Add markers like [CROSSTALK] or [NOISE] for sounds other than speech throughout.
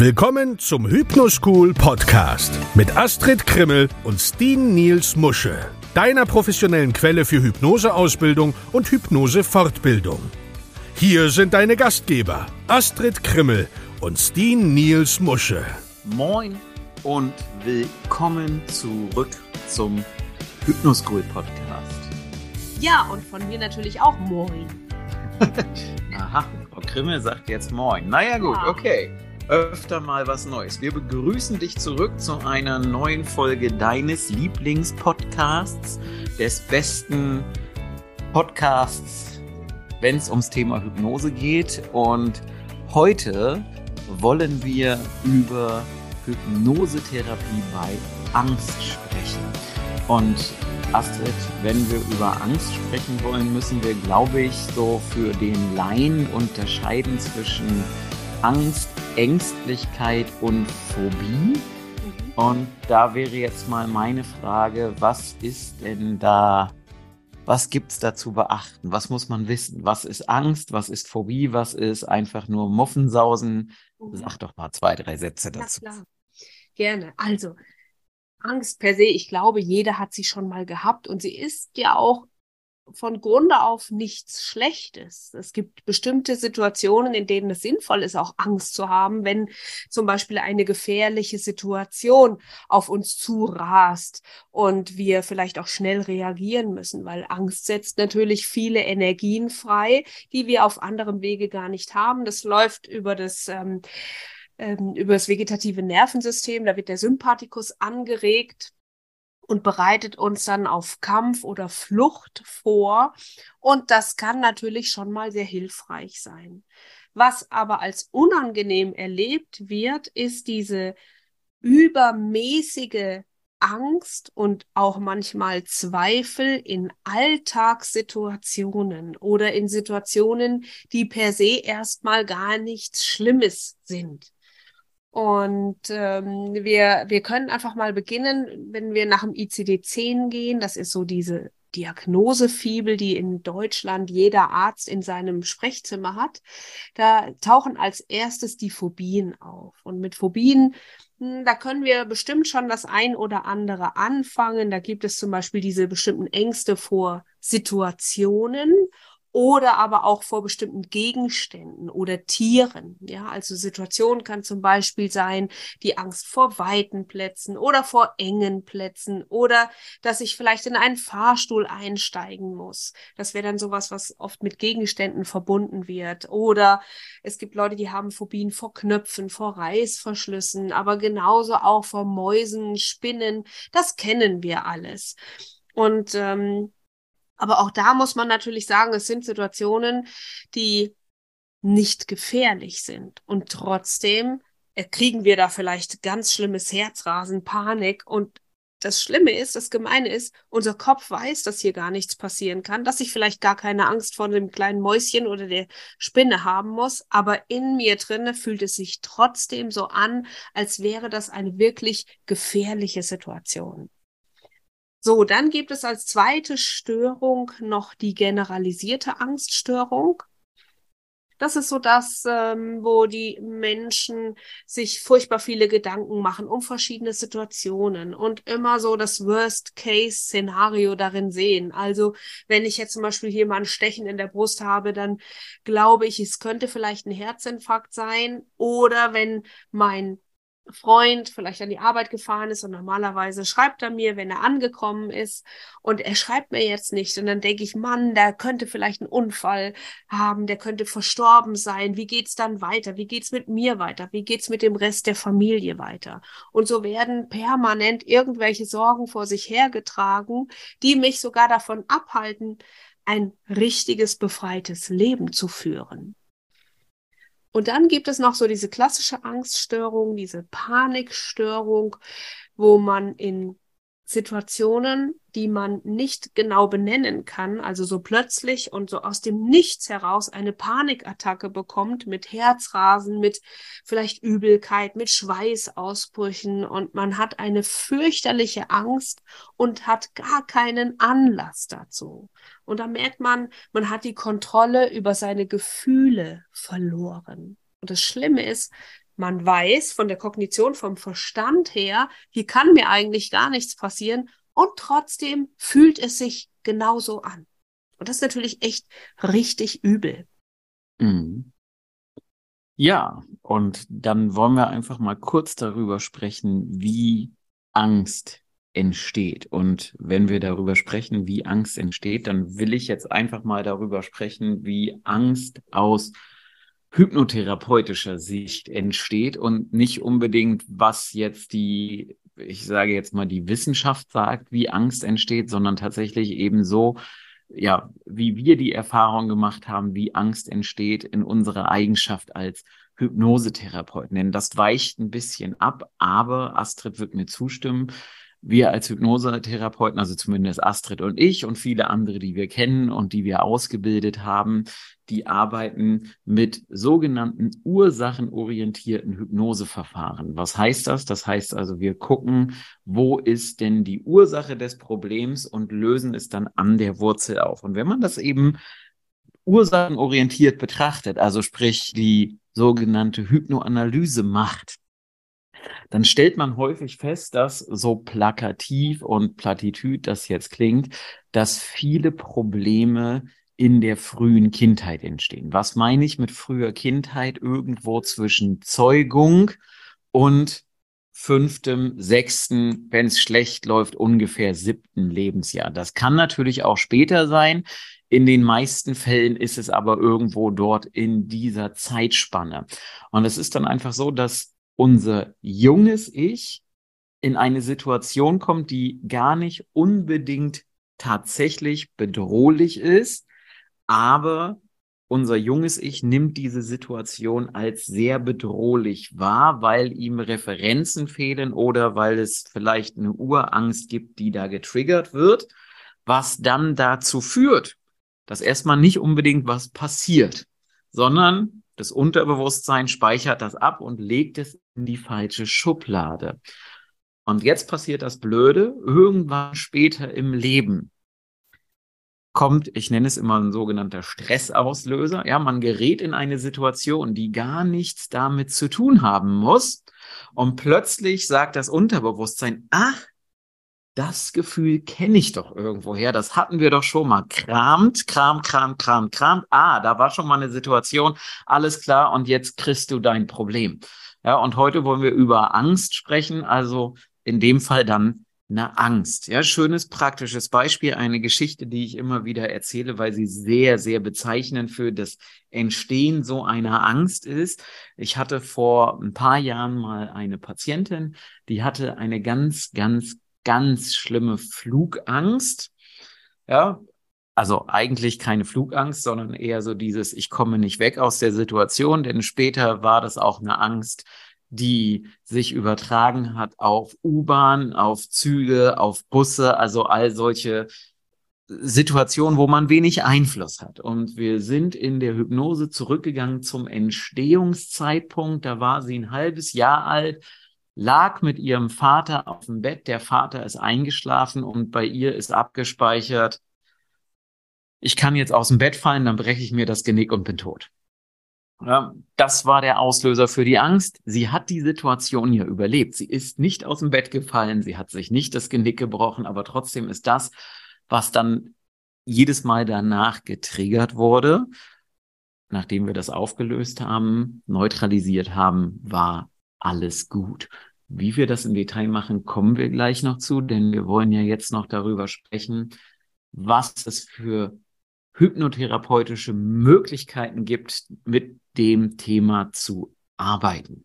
Willkommen zum Hypnoschool Podcast mit Astrid Krimmel und Steen Niels Musche, deiner professionellen Quelle für Hypnoseausbildung und Hypnosefortbildung. Hier sind deine Gastgeber Astrid Krimmel und Steen Niels Musche. Moin und willkommen zurück zum Hypnoschool Podcast. Ja, und von mir natürlich auch Moin. [LAUGHS] Aha, Frau Krimmel sagt jetzt Moin. Naja gut, Ja. okay. Öfter mal was Neues. Wir begrüßen dich zurück zu einer neuen Folge deines Lieblingspodcasts, des besten Podcasts, wenn es ums Thema Hypnose geht. Und heute wollen wir über Hypnosetherapie bei Angst sprechen. Und Astrid, wenn wir über Angst sprechen wollen, müssen wir, glaube ich, so für den Laien unterscheiden zwischen Angst, Ängstlichkeit und Phobie. Und da wäre jetzt mal meine Frage, was ist denn da, was gibt's da zu beachten? Was muss man wissen? Was ist Angst? Was ist Phobie? Was ist einfach nur Muffensausen? Sag doch mal zwei, drei Sätze dazu. klar. Gerne. Also, Angst per se, ich glaube, jeder hat sie schon mal gehabt und sie ist ja auch von Grunde auf nichts Schlechtes. Es gibt bestimmte Situationen, in denen es sinnvoll ist, auch Angst zu haben, wenn zum Beispiel eine gefährliche Situation auf uns zurast und wir vielleicht auch schnell reagieren müssen, weil Angst setzt natürlich viele Energien frei, die wir auf anderem Wege gar nicht haben. Das läuft über das ähm, ähm, über das vegetative Nervensystem. Da wird der Sympathikus angeregt und bereitet uns dann auf Kampf oder Flucht vor. Und das kann natürlich schon mal sehr hilfreich sein. Was aber als unangenehm erlebt wird, ist diese übermäßige Angst und auch manchmal Zweifel in Alltagssituationen oder in Situationen, die per se erstmal gar nichts Schlimmes sind. Und ähm, wir, wir können einfach mal beginnen, wenn wir nach dem ICD-10 gehen. Das ist so diese Diagnosefibel, die in Deutschland jeder Arzt in seinem Sprechzimmer hat. Da tauchen als erstes die Phobien auf. Und mit Phobien, hm, da können wir bestimmt schon das ein oder andere anfangen. Da gibt es zum Beispiel diese bestimmten Ängste vor Situationen oder aber auch vor bestimmten Gegenständen oder Tieren. Ja, also Situation kann zum Beispiel sein, die Angst vor weiten Plätzen oder vor engen Plätzen oder dass ich vielleicht in einen Fahrstuhl einsteigen muss. Das wäre dann sowas, was oft mit Gegenständen verbunden wird. Oder es gibt Leute, die haben Phobien vor Knöpfen, vor Reißverschlüssen, aber genauso auch vor Mäusen, Spinnen. Das kennen wir alles. Und ähm, aber auch da muss man natürlich sagen, es sind Situationen, die nicht gefährlich sind. Und trotzdem äh, kriegen wir da vielleicht ganz schlimmes Herzrasen, Panik. Und das Schlimme ist, das Gemeine ist, unser Kopf weiß, dass hier gar nichts passieren kann, dass ich vielleicht gar keine Angst vor dem kleinen Mäuschen oder der Spinne haben muss. Aber in mir drinne fühlt es sich trotzdem so an, als wäre das eine wirklich gefährliche Situation. So, dann gibt es als zweite Störung noch die generalisierte Angststörung. Das ist so das, ähm, wo die Menschen sich furchtbar viele Gedanken machen um verschiedene Situationen und immer so das Worst-Case-Szenario darin sehen. Also wenn ich jetzt zum Beispiel ein Stechen in der Brust habe, dann glaube ich, es könnte vielleicht ein Herzinfarkt sein. Oder wenn mein Freund vielleicht an die Arbeit gefahren ist und normalerweise schreibt er mir, wenn er angekommen ist und er schreibt mir jetzt nicht und dann denke ich, Mann, der könnte vielleicht einen Unfall haben, der könnte verstorben sein. Wie geht's dann weiter? Wie geht's mit mir weiter? Wie geht's mit dem Rest der Familie weiter? Und so werden permanent irgendwelche Sorgen vor sich hergetragen, die mich sogar davon abhalten, ein richtiges befreites Leben zu führen. Und dann gibt es noch so diese klassische Angststörung, diese Panikstörung, wo man in Situationen, die man nicht genau benennen kann, also so plötzlich und so aus dem Nichts heraus eine Panikattacke bekommt mit Herzrasen, mit vielleicht Übelkeit, mit Schweißausbrüchen und man hat eine fürchterliche Angst und hat gar keinen Anlass dazu. Und da merkt man, man hat die Kontrolle über seine Gefühle verloren. Und das Schlimme ist, man weiß von der Kognition, vom Verstand her, hier kann mir eigentlich gar nichts passieren und trotzdem fühlt es sich genauso an. Und das ist natürlich echt richtig übel. Mhm. Ja, und dann wollen wir einfach mal kurz darüber sprechen, wie Angst entsteht. Und wenn wir darüber sprechen, wie Angst entsteht, dann will ich jetzt einfach mal darüber sprechen, wie Angst aus hypnotherapeutischer Sicht entsteht und nicht unbedingt, was jetzt die, ich sage jetzt mal, die Wissenschaft sagt, wie Angst entsteht, sondern tatsächlich eben so, ja, wie wir die Erfahrung gemacht haben, wie Angst entsteht in unserer Eigenschaft als Hypnosetherapeuten. Denn das weicht ein bisschen ab, aber Astrid wird mir zustimmen wir als Hypnosetherapeuten, also zumindest Astrid und ich und viele andere, die wir kennen und die wir ausgebildet haben, die arbeiten mit sogenannten ursachenorientierten Hypnoseverfahren. Was heißt das? Das heißt also, wir gucken, wo ist denn die Ursache des Problems und lösen es dann an der Wurzel auf. Und wenn man das eben ursachenorientiert betrachtet, also sprich die sogenannte Hypnoanalyse macht, dann stellt man häufig fest, dass so plakativ und platitüd das jetzt klingt, dass viele Probleme in der frühen Kindheit entstehen. Was meine ich mit früher Kindheit? Irgendwo zwischen Zeugung und fünftem, sechsten, wenn es schlecht läuft, ungefähr siebten Lebensjahr. Das kann natürlich auch später sein. In den meisten Fällen ist es aber irgendwo dort in dieser Zeitspanne. Und es ist dann einfach so, dass unser junges Ich in eine Situation kommt, die gar nicht unbedingt tatsächlich bedrohlich ist, aber unser junges Ich nimmt diese Situation als sehr bedrohlich wahr, weil ihm Referenzen fehlen oder weil es vielleicht eine Urangst gibt, die da getriggert wird, was dann dazu führt, dass erstmal nicht unbedingt was passiert, sondern das Unterbewusstsein speichert das ab und legt es in die falsche Schublade. Und jetzt passiert das Blöde, irgendwann später im Leben kommt, ich nenne es immer ein sogenannter Stressauslöser. Ja, man gerät in eine Situation, die gar nichts damit zu tun haben muss. Und plötzlich sagt das Unterbewusstsein, ach, das Gefühl kenne ich doch irgendwoher, das hatten wir doch schon mal. Kramt, kram, kram, kram, kram. Ah, da war schon mal eine Situation, alles klar, und jetzt kriegst du dein Problem. Ja, und heute wollen wir über Angst sprechen, also in dem Fall dann eine Angst. Ja, schönes praktisches Beispiel, eine Geschichte, die ich immer wieder erzähle, weil sie sehr, sehr bezeichnend für das Entstehen so einer Angst ist. Ich hatte vor ein paar Jahren mal eine Patientin, die hatte eine ganz, ganz ganz schlimme Flugangst. Ja, also eigentlich keine Flugangst, sondern eher so dieses, ich komme nicht weg aus der Situation, denn später war das auch eine Angst, die sich übertragen hat auf U-Bahn, auf Züge, auf Busse, also all solche Situationen, wo man wenig Einfluss hat. Und wir sind in der Hypnose zurückgegangen zum Entstehungszeitpunkt. Da war sie ein halbes Jahr alt, lag mit ihrem Vater auf dem Bett. Der Vater ist eingeschlafen und bei ihr ist abgespeichert, ich kann jetzt aus dem Bett fallen, dann breche ich mir das Genick und bin tot. Ja, das war der Auslöser für die Angst. Sie hat die Situation ja überlebt. Sie ist nicht aus dem Bett gefallen, sie hat sich nicht das Genick gebrochen, aber trotzdem ist das, was dann jedes Mal danach getriggert wurde, nachdem wir das aufgelöst haben, neutralisiert haben, war alles gut. Wie wir das im Detail machen, kommen wir gleich noch zu, denn wir wollen ja jetzt noch darüber sprechen, was es für hypnotherapeutische Möglichkeiten gibt, mit dem Thema zu arbeiten.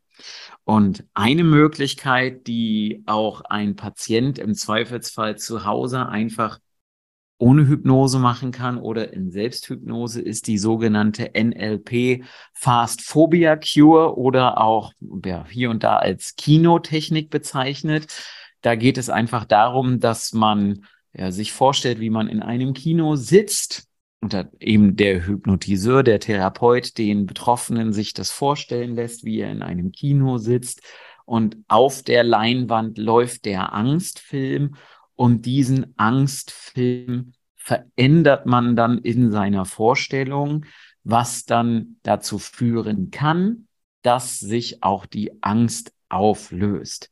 Und eine Möglichkeit, die auch ein Patient im Zweifelsfall zu Hause einfach ohne Hypnose machen kann oder in Selbsthypnose ist die sogenannte NLP Fast Phobia Cure oder auch ja, hier und da als Kinotechnik bezeichnet. Da geht es einfach darum, dass man ja, sich vorstellt, wie man in einem Kino sitzt und eben der Hypnotiseur, der Therapeut, den Betroffenen sich das vorstellen lässt, wie er in einem Kino sitzt und auf der Leinwand läuft der Angstfilm und diesen Angstfilm verändert man dann in seiner Vorstellung, was dann dazu führen kann, dass sich auch die Angst auflöst.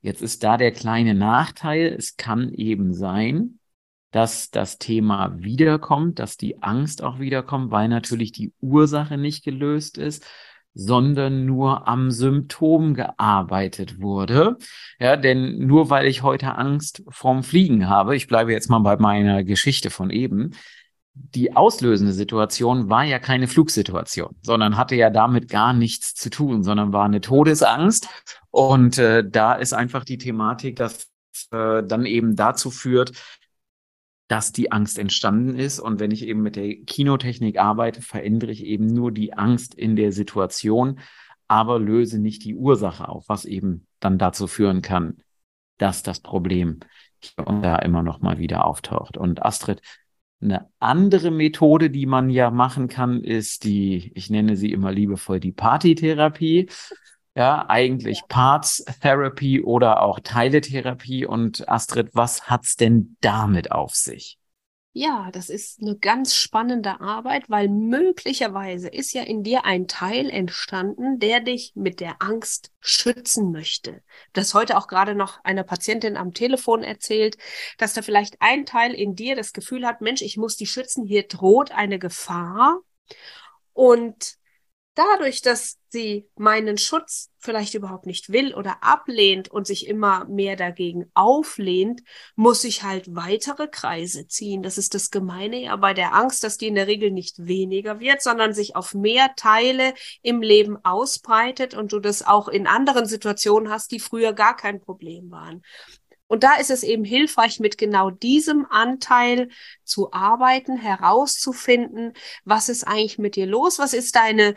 Jetzt ist da der kleine Nachteil. Es kann eben sein, dass das Thema wiederkommt, dass die Angst auch wiederkommt, weil natürlich die Ursache nicht gelöst ist, sondern nur am Symptom gearbeitet wurde. Ja, denn nur weil ich heute Angst vorm Fliegen habe, ich bleibe jetzt mal bei meiner Geschichte von eben, die auslösende Situation war ja keine Flugsituation, sondern hatte ja damit gar nichts zu tun, sondern war eine Todesangst. Und äh, da ist einfach die Thematik, dass äh, dann eben dazu führt, dass die Angst entstanden ist. Und wenn ich eben mit der Kinotechnik arbeite, verändere ich eben nur die Angst in der Situation, aber löse nicht die Ursache auf, was eben dann dazu führen kann, dass das Problem hier und da immer noch mal wieder auftaucht. Und Astrid, eine andere Methode, die man ja machen kann, ist die, ich nenne sie immer liebevoll die Partytherapie. Ja, eigentlich Parts Therapy oder auch Teiletherapie. Und Astrid, was hat's denn damit auf sich? Ja, das ist eine ganz spannende Arbeit, weil möglicherweise ist ja in dir ein Teil entstanden, der dich mit der Angst schützen möchte. Das heute auch gerade noch einer Patientin am Telefon erzählt, dass da vielleicht ein Teil in dir das Gefühl hat, Mensch, ich muss die schützen, hier droht eine Gefahr. Und dadurch, dass sie meinen Schutz vielleicht überhaupt nicht will oder ablehnt und sich immer mehr dagegen auflehnt, muss ich halt weitere Kreise ziehen. Das ist das Gemeine ja bei der Angst, dass die in der Regel nicht weniger wird, sondern sich auf mehr Teile im Leben ausbreitet und du das auch in anderen Situationen hast, die früher gar kein Problem waren. Und da ist es eben hilfreich, mit genau diesem Anteil zu arbeiten, herauszufinden, was ist eigentlich mit dir los, was ist deine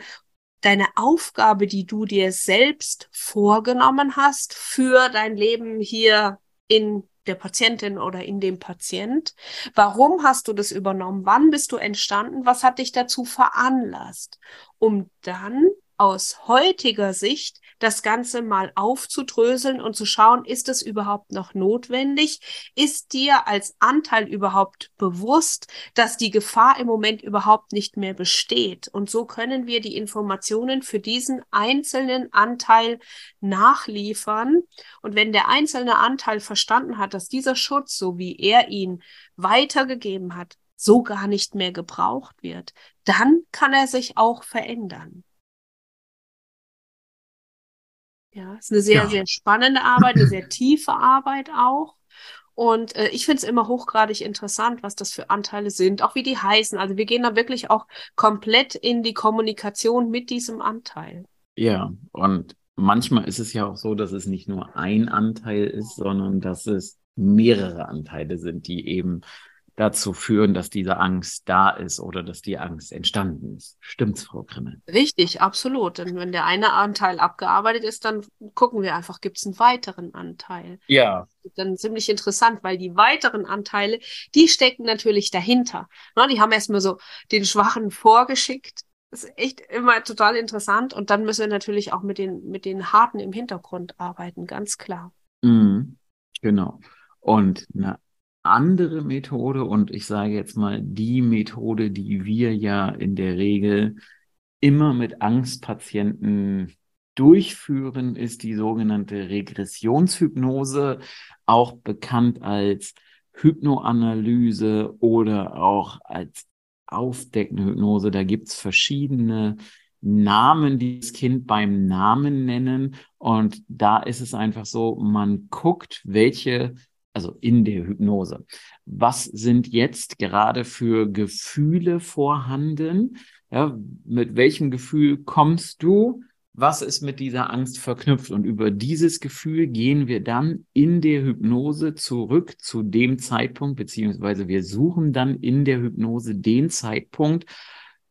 deine Aufgabe, die du dir selbst vorgenommen hast für dein Leben hier in der Patientin oder in dem Patient. Warum hast du das übernommen? Wann bist du entstanden? Was hat dich dazu veranlasst? Um dann aus heutiger Sicht das Ganze mal aufzudröseln und zu schauen, ist es überhaupt noch notwendig? Ist dir als Anteil überhaupt bewusst, dass die Gefahr im Moment überhaupt nicht mehr besteht? Und so können wir die Informationen für diesen einzelnen Anteil nachliefern. Und wenn der einzelne Anteil verstanden hat, dass dieser Schutz, so wie er ihn weitergegeben hat, so gar nicht mehr gebraucht wird, dann kann er sich auch verändern. Ja, ist eine sehr, ja. sehr spannende Arbeit, eine sehr [CLEARS THROAT] tiefe Arbeit auch. Und äh, ich finde es immer hochgradig interessant, was das für Anteile sind, auch wie die heißen. Also wir gehen da wirklich auch komplett in die Kommunikation mit diesem Anteil. Ja, und manchmal ist es ja auch so, dass es nicht nur ein Anteil ist, sondern dass es mehrere Anteile sind, die eben dazu führen, dass diese Angst da ist oder dass die Angst entstanden ist. Stimmt's, Frau Krimmel? Richtig, absolut. Denn wenn der eine Anteil abgearbeitet ist, dann gucken wir einfach, gibt es einen weiteren Anteil. Ja. Dann ziemlich interessant, weil die weiteren Anteile, die stecken natürlich dahinter. Na, die haben erstmal so den Schwachen vorgeschickt. Das ist echt immer total interessant. Und dann müssen wir natürlich auch mit den, mit den Harten im Hintergrund arbeiten, ganz klar. Mhm, genau. Und eine andere Methode und ich sage jetzt mal die Methode, die wir ja in der Regel immer mit Angstpatienten durchführen, ist die sogenannte Regressionshypnose, auch bekannt als Hypnoanalyse oder auch als aufdeckende Hypnose. Da gibt's verschiedene Namen, die das Kind beim Namen nennen. Und da ist es einfach so, man guckt, welche also in der Hypnose. Was sind jetzt gerade für Gefühle vorhanden? Ja, mit welchem Gefühl kommst du? Was ist mit dieser Angst verknüpft? Und über dieses Gefühl gehen wir dann in der Hypnose zurück zu dem Zeitpunkt, beziehungsweise wir suchen dann in der Hypnose den Zeitpunkt,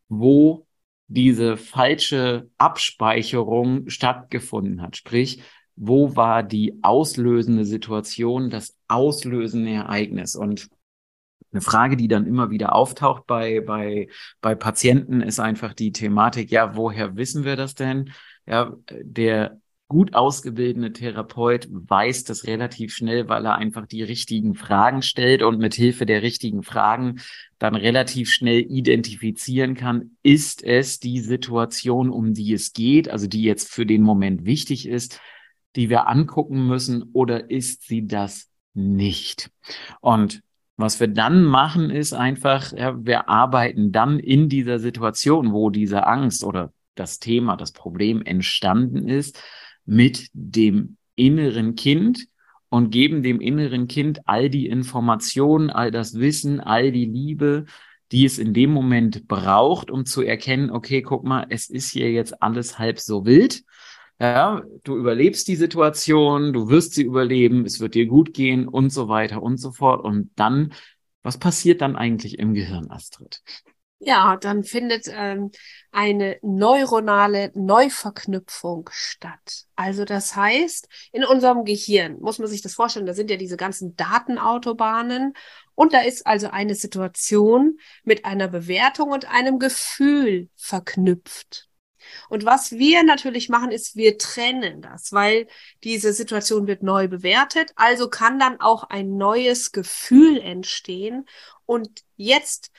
wo diese falsche Abspeicherung stattgefunden hat. Sprich, wo war die auslösende Situation, das auslösende Ereignis? Und eine Frage, die dann immer wieder auftaucht bei, bei, bei Patienten, ist einfach die Thematik, ja, woher wissen wir das denn? Ja, der gut ausgebildete Therapeut weiß das relativ schnell, weil er einfach die richtigen Fragen stellt und mit Hilfe der richtigen Fragen dann relativ schnell identifizieren kann, ist es die Situation, um die es geht, also die jetzt für den Moment wichtig ist, die wir angucken müssen oder ist sie das nicht? Und was wir dann machen, ist einfach, ja, wir arbeiten dann in dieser Situation, wo diese Angst oder das Thema, das Problem entstanden ist, mit dem inneren Kind und geben dem inneren Kind all die Informationen, all das Wissen, all die Liebe, die es in dem Moment braucht, um zu erkennen, okay, guck mal, es ist hier jetzt alles halb so wild. Ja, du überlebst die Situation, du wirst sie überleben, es wird dir gut gehen und so weiter und so fort. Und dann, was passiert dann eigentlich im Gehirn, Astrid? Ja, dann findet ähm, eine neuronale Neuverknüpfung statt. Also das heißt, in unserem Gehirn muss man sich das vorstellen, da sind ja diese ganzen Datenautobahnen und da ist also eine Situation mit einer Bewertung und einem Gefühl verknüpft. Und was wir natürlich machen, ist, wir trennen das, weil diese Situation wird neu bewertet. Also kann dann auch ein neues Gefühl entstehen. Und jetzt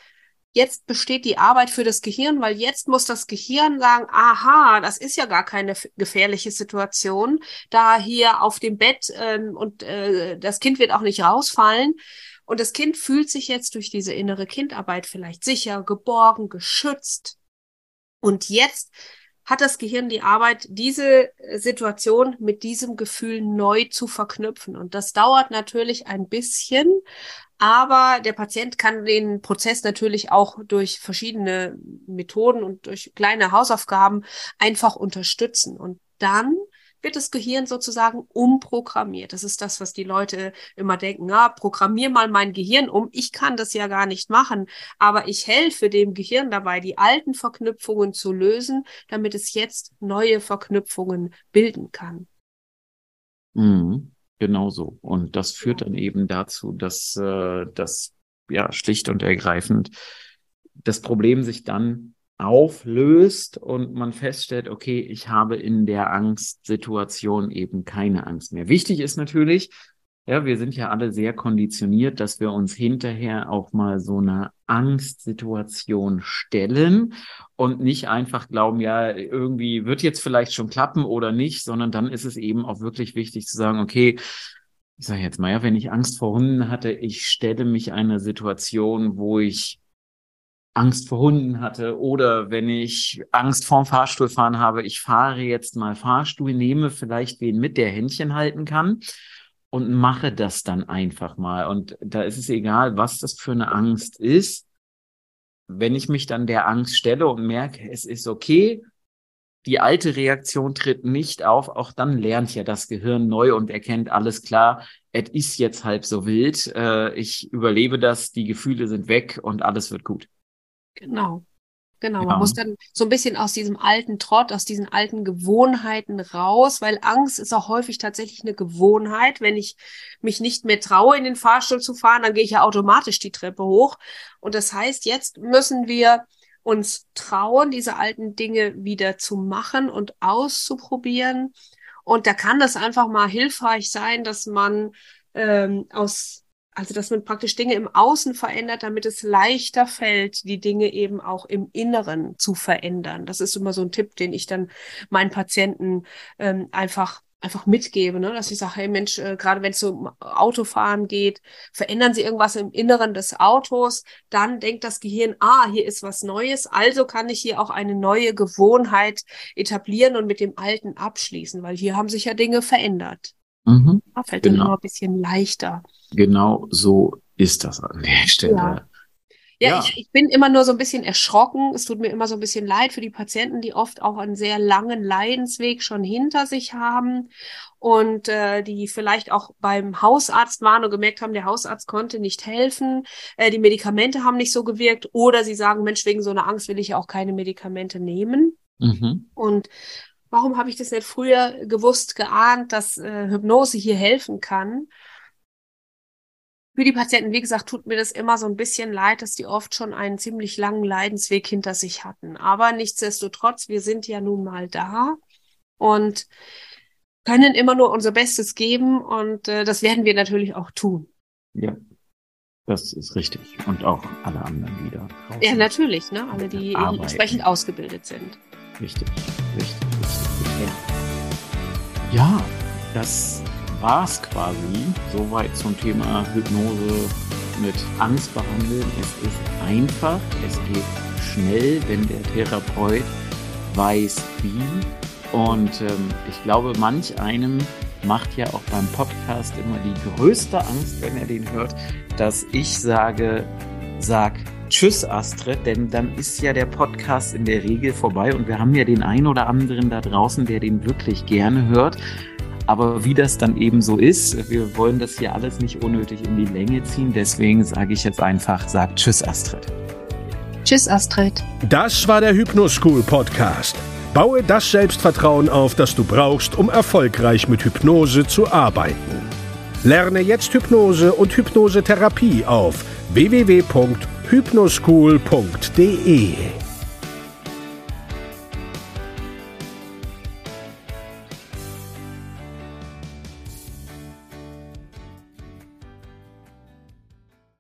jetzt besteht die Arbeit für das Gehirn, weil jetzt muss das Gehirn sagen, aha, das ist ja gar keine gefährliche Situation, da hier auf dem Bett ähm, und äh, das Kind wird auch nicht rausfallen. Und das Kind fühlt sich jetzt durch diese innere Kindarbeit vielleicht sicher, geborgen, geschützt. Und jetzt hat das Gehirn die Arbeit, diese äh, Situation mit diesem Gefühl neu zu verknüpfen. Und das dauert natürlich ein bisschen, aber der Patient kann den Prozess natürlich auch durch verschiedene Methoden und durch kleine Hausaufgaben einfach unterstützen. Und dann wird das Gehirn sozusagen umprogrammiert. Das ist das, was die Leute immer denken, ah, programmier mal mein Gehirn um. Ich kann das ja gar nicht machen, aber ich helfe dem Gehirn dabei, die alten Verknüpfungen zu lösen, damit es jetzt neue Verknüpfungen bilden kann. Mhm, genau so. Und das führt dann eben dazu, dass äh, das ja schlicht und ergreifend das Problem sich dann auflöst und man feststellt, okay, ich habe in der Angstsituation eben keine Angst mehr. Wichtig ist natürlich, ja, wir sind ja alle sehr konditioniert, dass wir uns hinterher auch mal so eine Angstsituation stellen und nicht einfach glauben, ja, irgendwie wird jetzt vielleicht schon klappen oder nicht, sondern dann ist es eben auch wirklich wichtig zu sagen, okay, ich sage jetzt mal, ja, wenn ich Angst vor Hunden hatte, ich stelle mich einer Situation, wo ich Angst vor Hunden hatte oder wenn ich Angst vorm Fahrstuhlfahren habe, ich fahre jetzt mal Fahrstuhl, nehme vielleicht wen mit, der Händchen halten kann und mache das dann einfach mal. Und da ist es egal, was das für eine Angst ist. Wenn ich mich dann der Angst stelle und merke, es ist okay, die alte Reaktion tritt nicht auf, auch dann lernt ja das Gehirn neu und erkennt alles klar, es ist jetzt halb so wild, äh, ich überlebe das, die Gefühle sind weg und alles wird gut. Genau. Genau, ja. man muss dann so ein bisschen aus diesem alten Trott, aus diesen alten Gewohnheiten raus, weil Angst ist auch häufig tatsächlich eine Gewohnheit. Wenn ich mich nicht mehr traue, in den Fahrstuhl zu fahren, dann gehe ich ja automatisch die Treppe hoch. Und das heißt, jetzt müssen wir uns trauen, diese alten Dinge wieder zu machen und auszuprobieren. Und da kann das einfach mal hilfreich sein, dass man ähm, aus also, dass man praktisch Dinge im Außen verändert, damit es leichter fällt, die Dinge eben auch im Inneren zu verändern. Das ist immer so ein Tipp, den ich dann meinen Patienten ähm, einfach einfach mitgebe, ne? dass ich sage, hey Mensch, äh, gerade wenn es um Autofahren geht, verändern Sie irgendwas im Inneren des Autos, dann denkt das Gehirn, ah, hier ist was Neues, also kann ich hier auch eine neue Gewohnheit etablieren und mit dem Alten abschließen, weil hier haben sich ja Dinge verändert. Mhm. Da fällt genau. dann immer ein bisschen leichter. Genau so ist das an der Stelle. Ja. Ja, ja. Ich, ich, bin immer nur so ein bisschen erschrocken. Es tut mir immer so ein bisschen leid für die Patienten, die oft auch einen sehr langen Leidensweg schon hinter sich haben und äh, die vielleicht auch beim Hausarzt waren und gemerkt haben, der Hausarzt konnte nicht helfen, äh, die Medikamente haben nicht so gewirkt oder sie sagen, Mensch, wegen so einer Angst will ich ja auch keine Medikamente nehmen. Mhm. Und warum habe ich das nicht früher gewusst, geahnt, dass äh, Hypnose hier helfen kann? Für die Patienten, wie gesagt, tut mir das immer so ein bisschen leid, dass die oft schon einen ziemlich langen Leidensweg hinter sich hatten. Aber nichtsdestotrotz, wir sind ja nun mal da. Und können immer nur unser Bestes geben und äh, das werden wir natürlich auch tun. Ja, das ist richtig. Und auch alle anderen wieder. Ja, natürlich, ne? Alle, die Arbeiten. entsprechend ausgebildet sind. Richtig, richtig, richtig. Ja, das war's quasi. Soweit zum Thema Hypnose mit Angst behandeln. Es ist einfach, es geht schnell, wenn der Therapeut weiß wie. Und ähm, ich glaube, manch einem macht ja auch beim Podcast immer die größte Angst, wenn er den hört, dass ich sage, sag Tschüss Astrid, denn dann ist ja der Podcast in der Regel vorbei und wir haben ja den einen oder anderen da draußen, der den wirklich gerne hört. Aber wie das dann eben so ist, wir wollen das hier alles nicht unnötig in die Länge ziehen, deswegen sage ich jetzt einfach, sag Tschüss Astrid. Tschüss, Astrid. Das war der Hypnoschool Podcast. Baue das Selbstvertrauen auf, das du brauchst, um erfolgreich mit Hypnose zu arbeiten. Lerne jetzt Hypnose und Hypnosetherapie auf www.hypnoschool.de.